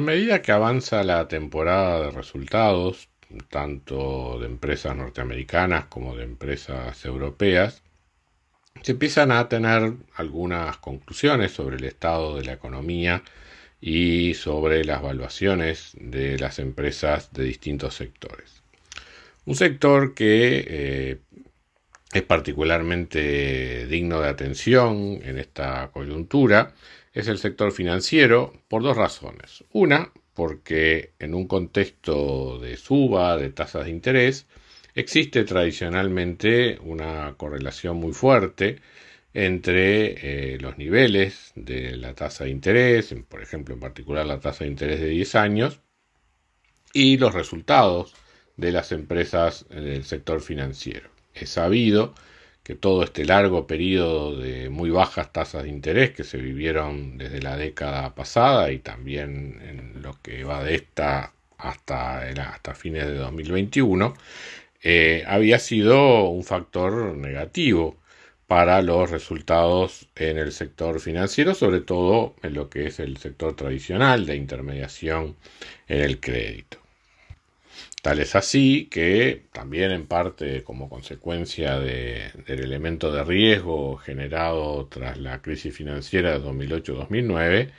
A medida que avanza la temporada de resultados, tanto de empresas norteamericanas como de empresas europeas, se empiezan a tener algunas conclusiones sobre el estado de la economía y sobre las valuaciones de las empresas de distintos sectores. Un sector que eh, es particularmente digno de atención en esta coyuntura es el sector financiero por dos razones. Una, porque en un contexto de suba de tasas de interés existe tradicionalmente una correlación muy fuerte entre eh, los niveles de la tasa de interés, por ejemplo en particular la tasa de interés de 10 años, y los resultados de las empresas del sector financiero. Es sabido que todo este largo periodo de muy bajas tasas de interés que se vivieron desde la década pasada y también en lo que va de esta hasta, hasta fines de 2021, eh, había sido un factor negativo para los resultados en el sector financiero, sobre todo en lo que es el sector tradicional de intermediación en el crédito. Tal es así que también en parte como consecuencia del elemento de riesgo generado tras la crisis financiera de 2008-2009,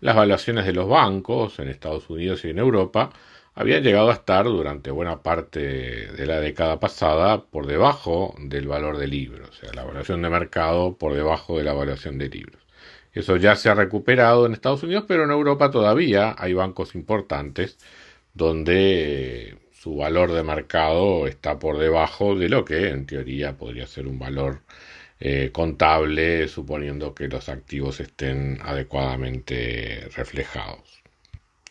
las valuaciones de los bancos en Estados Unidos y en Europa habían llegado a estar durante buena parte de la década pasada por debajo del valor del libro, o sea, la evaluación de mercado por debajo de la evaluación de libros. Eso ya se ha recuperado en Estados Unidos, pero en Europa todavía hay bancos importantes donde su valor de mercado está por debajo de lo que en teoría podría ser un valor eh, contable, suponiendo que los activos estén adecuadamente reflejados.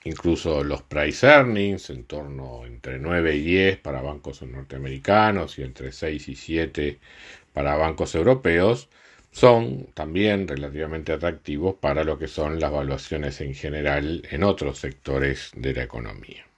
Incluso los price earnings, en torno entre 9 y 10 para bancos norteamericanos y entre 6 y 7 para bancos europeos, son también relativamente atractivos para lo que son las valuaciones en general en otros sectores de la economía.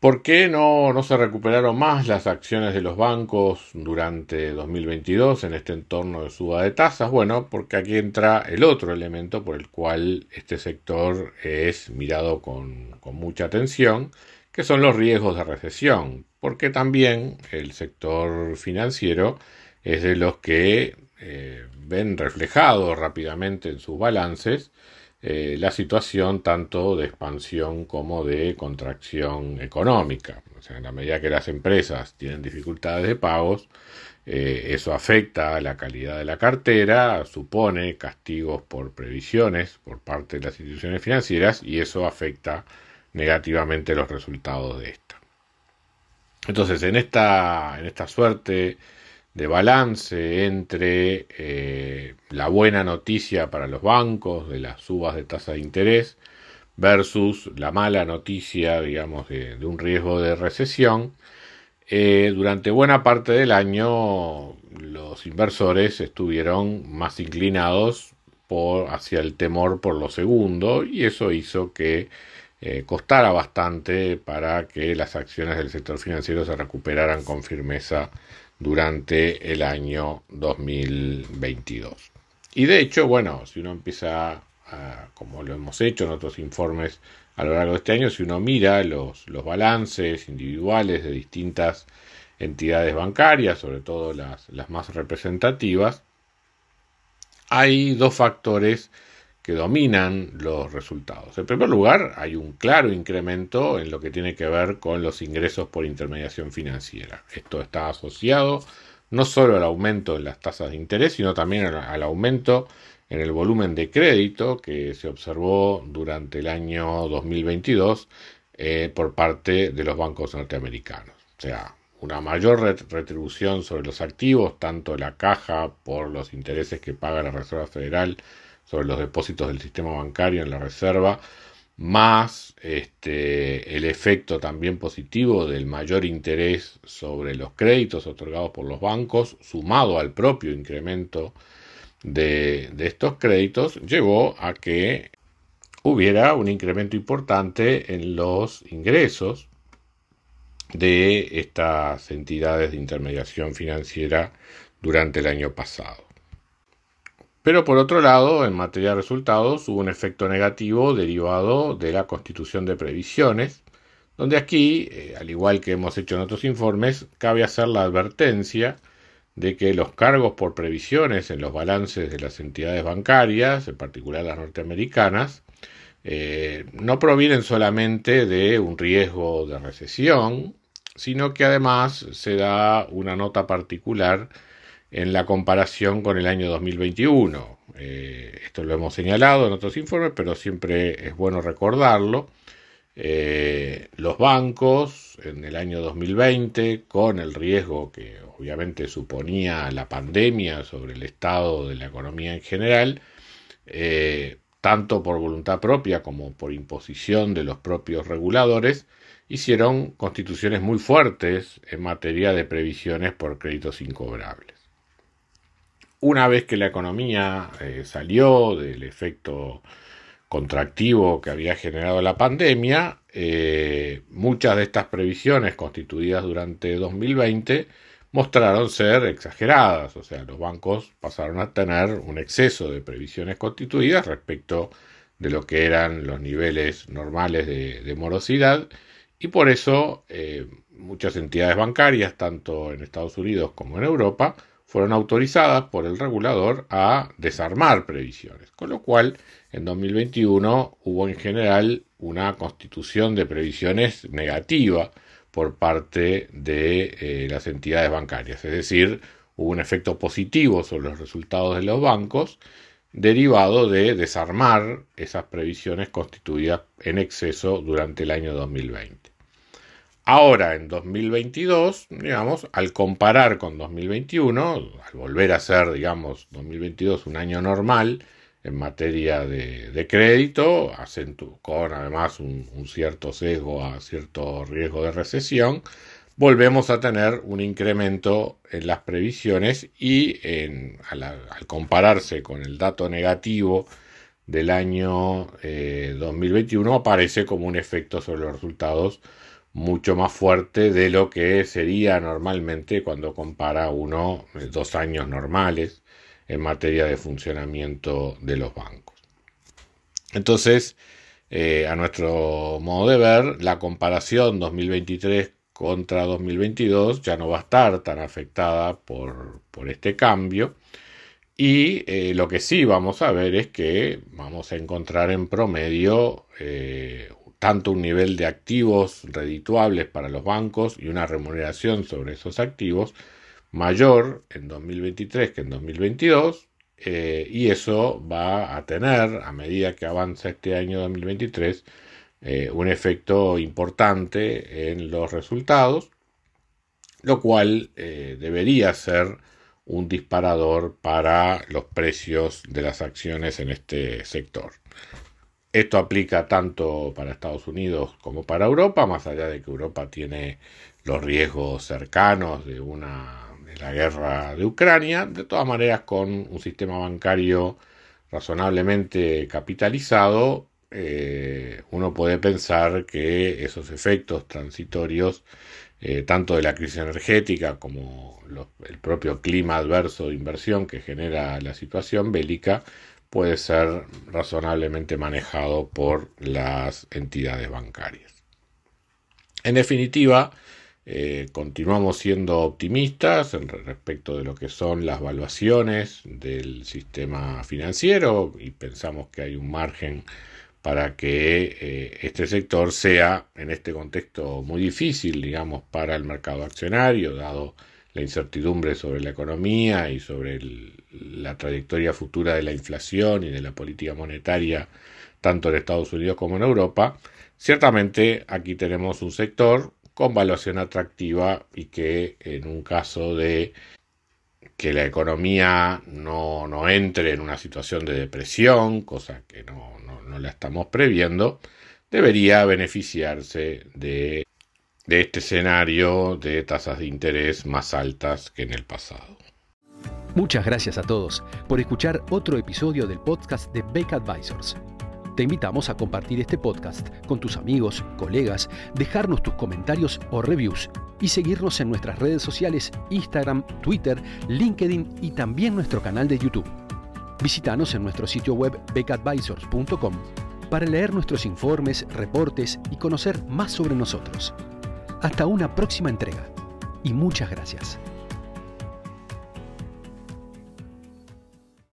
¿Por qué no, no, se recuperaron más las acciones de los bancos durante 2022 en este entorno de suba de tasas? Bueno, porque aquí entra el otro elemento por el cual este sector es mirado con, mucha atención, que son los riesgos de recesión, porque también el sector financiero es de los que eh, ven reflejado rápidamente en sus balances eh, la situación tanto de expansión como de contracción económica. O sea, en la medida que las empresas tienen dificultades de pagos, eh, eso afecta a la calidad de la cartera, supone castigos por previsiones por parte de las instituciones financieras y eso afecta negativamente los resultados de esta. Entonces, en esta, en esta suerte de balance entre eh, la buena noticia para los bancos de las subas de tasa de interés versus la mala noticia, digamos, de, un riesgo de recesión. Eh, durante buena parte del año los inversores estuvieron más inclinados hacia el temor por lo segundo y eso hizo que eh, costara bastante para que las acciones del sector financiero se recuperaran con firmeza durante el año 2022. Y de hecho, bueno, si uno empieza, a, como lo hemos hecho en otros informes a lo largo de este año, si uno mira los, los balances individuales de distintas entidades bancarias, sobre todo las, las más representativas, hay dos factores que dominan los resultados. En primer lugar, hay un claro incremento en lo que tiene que ver con los ingresos por intermediación financiera. Esto está asociado no solo al aumento en las tasas de interés, sino también al aumento en el volumen de crédito que se observó durante el año 2022 eh, por parte de los bancos norteamericanos. O sea, una mayor retribución sobre los activos, tanto la caja por los intereses que paga la Reserva Federal sobre los depósitos del sistema bancario en la reserva, más este, el efecto también positivo del mayor interés sobre los créditos otorgados por los bancos, sumado al propio incremento de, de estos créditos, llevó a que hubiera un incremento importante en los ingresos de estas entidades de intermediación financiera durante el año pasado. Pero por otro lado, en materia de resultados, hubo un efecto negativo derivado de la constitución de previsiones, donde aquí, eh, al igual que hemos hecho en otros informes, cabe hacer la advertencia de que los cargos por previsiones en los balances de las entidades bancarias, en particular las norteamericanas, eh, no provienen solamente de un riesgo de recesión, sino que además se da una nota particular en la comparación con el año 2021. Eh, esto lo hemos señalado en otros informes, pero siempre es bueno recordarlo. Eh, los bancos en el año 2020, con el riesgo que obviamente suponía la pandemia sobre el estado de la economía en general, eh, tanto por voluntad propia como por imposición de los propios reguladores, hicieron constituciones muy fuertes en materia de previsiones por créditos incobrables una vez que la economía eh, salió del efecto contractivo que había generado la pandemia, eh, muchas de estas previsiones constituidas durante 2020 mostraron ser exageradas, o sea, los bancos pasaron a tener un exceso de previsiones constituidas respecto de lo que eran los niveles normales de, morosidad. Y por eso eh, muchas entidades bancarias, tanto en Estados Unidos como en Europa, fueron autorizadas por el regulador a desarmar previsiones, con lo cual en 2021 hubo en general una constitución de previsiones negativa por parte de eh, las entidades bancarias, es decir, hubo un efecto positivo sobre los resultados de los bancos derivado de desarmar esas previsiones constituidas en exceso durante el año 2020. Ahora, en 2022, digamos, al comparar con 2021, al volver a ser, digamos, 2022 un año normal en materia de, crédito, con además un, cierto sesgo a cierto riesgo de recesión, volvemos a tener un incremento en las previsiones y al, compararse con el dato negativo del año 2021 eh, aparece como un efecto sobre los resultados mucho más fuerte de lo que sería normalmente cuando compara uno eh, dos años normales en materia de funcionamiento de los bancos. Entonces, eh, a nuestro modo de ver, la comparación 2023 contra 2022 ya no va a estar tan afectada por, este cambio. Y eh, lo que sí vamos a ver es que vamos a encontrar en promedio tanto un nivel de activos redituables para los bancos y una remuneración sobre esos activos mayor en 2023 que en 2022 eh, y eso va a tener a medida que avanza este año 2023 eh, un efecto importante en los resultados lo cual eh, debería ser un disparador para los precios de las acciones en este sector. Esto aplica tanto para Estados Unidos como para Europa, más allá de que Europa tiene los riesgos cercanos de una de la guerra de Ucrania, de todas maneras con un sistema bancario razonablemente capitalizado, eh, uno puede pensar que esos efectos transitorios, eh, tanto de la crisis energética como el propio clima adverso de inversión que genera la situación bélica, puede ser razonablemente manejado por las entidades bancarias. En definitiva, eh, continuamos siendo optimistas respecto de lo que son las valuaciones del sistema financiero y pensamos que hay un margen para que eh, este sector sea en este contexto muy difícil, digamos, para el mercado accionario, dado la incertidumbre sobre la economía y sobre la trayectoria futura de la inflación y de la política monetaria tanto en Estados Unidos como en Europa, ciertamente aquí tenemos un sector con valuación atractiva y que en un caso de que la economía no, no, entre en una situación de depresión, cosa que no, no la estamos previendo, debería beneficiarse de, de este escenario de tasas de interés más altas que en el pasado. Muchas gracias a todos por escuchar otro episodio del podcast de Beck Advisors. Te invitamos a compartir este podcast con tus amigos, colegas, dejarnos tus comentarios o reviews y seguirnos en nuestras redes sociales Instagram, Twitter, LinkedIn y también nuestro canal de YouTube. Visítanos en nuestro sitio web beckadvisors.com para leer nuestros informes, reportes y conocer más sobre nosotros. Hasta una próxima entrega y muchas gracias.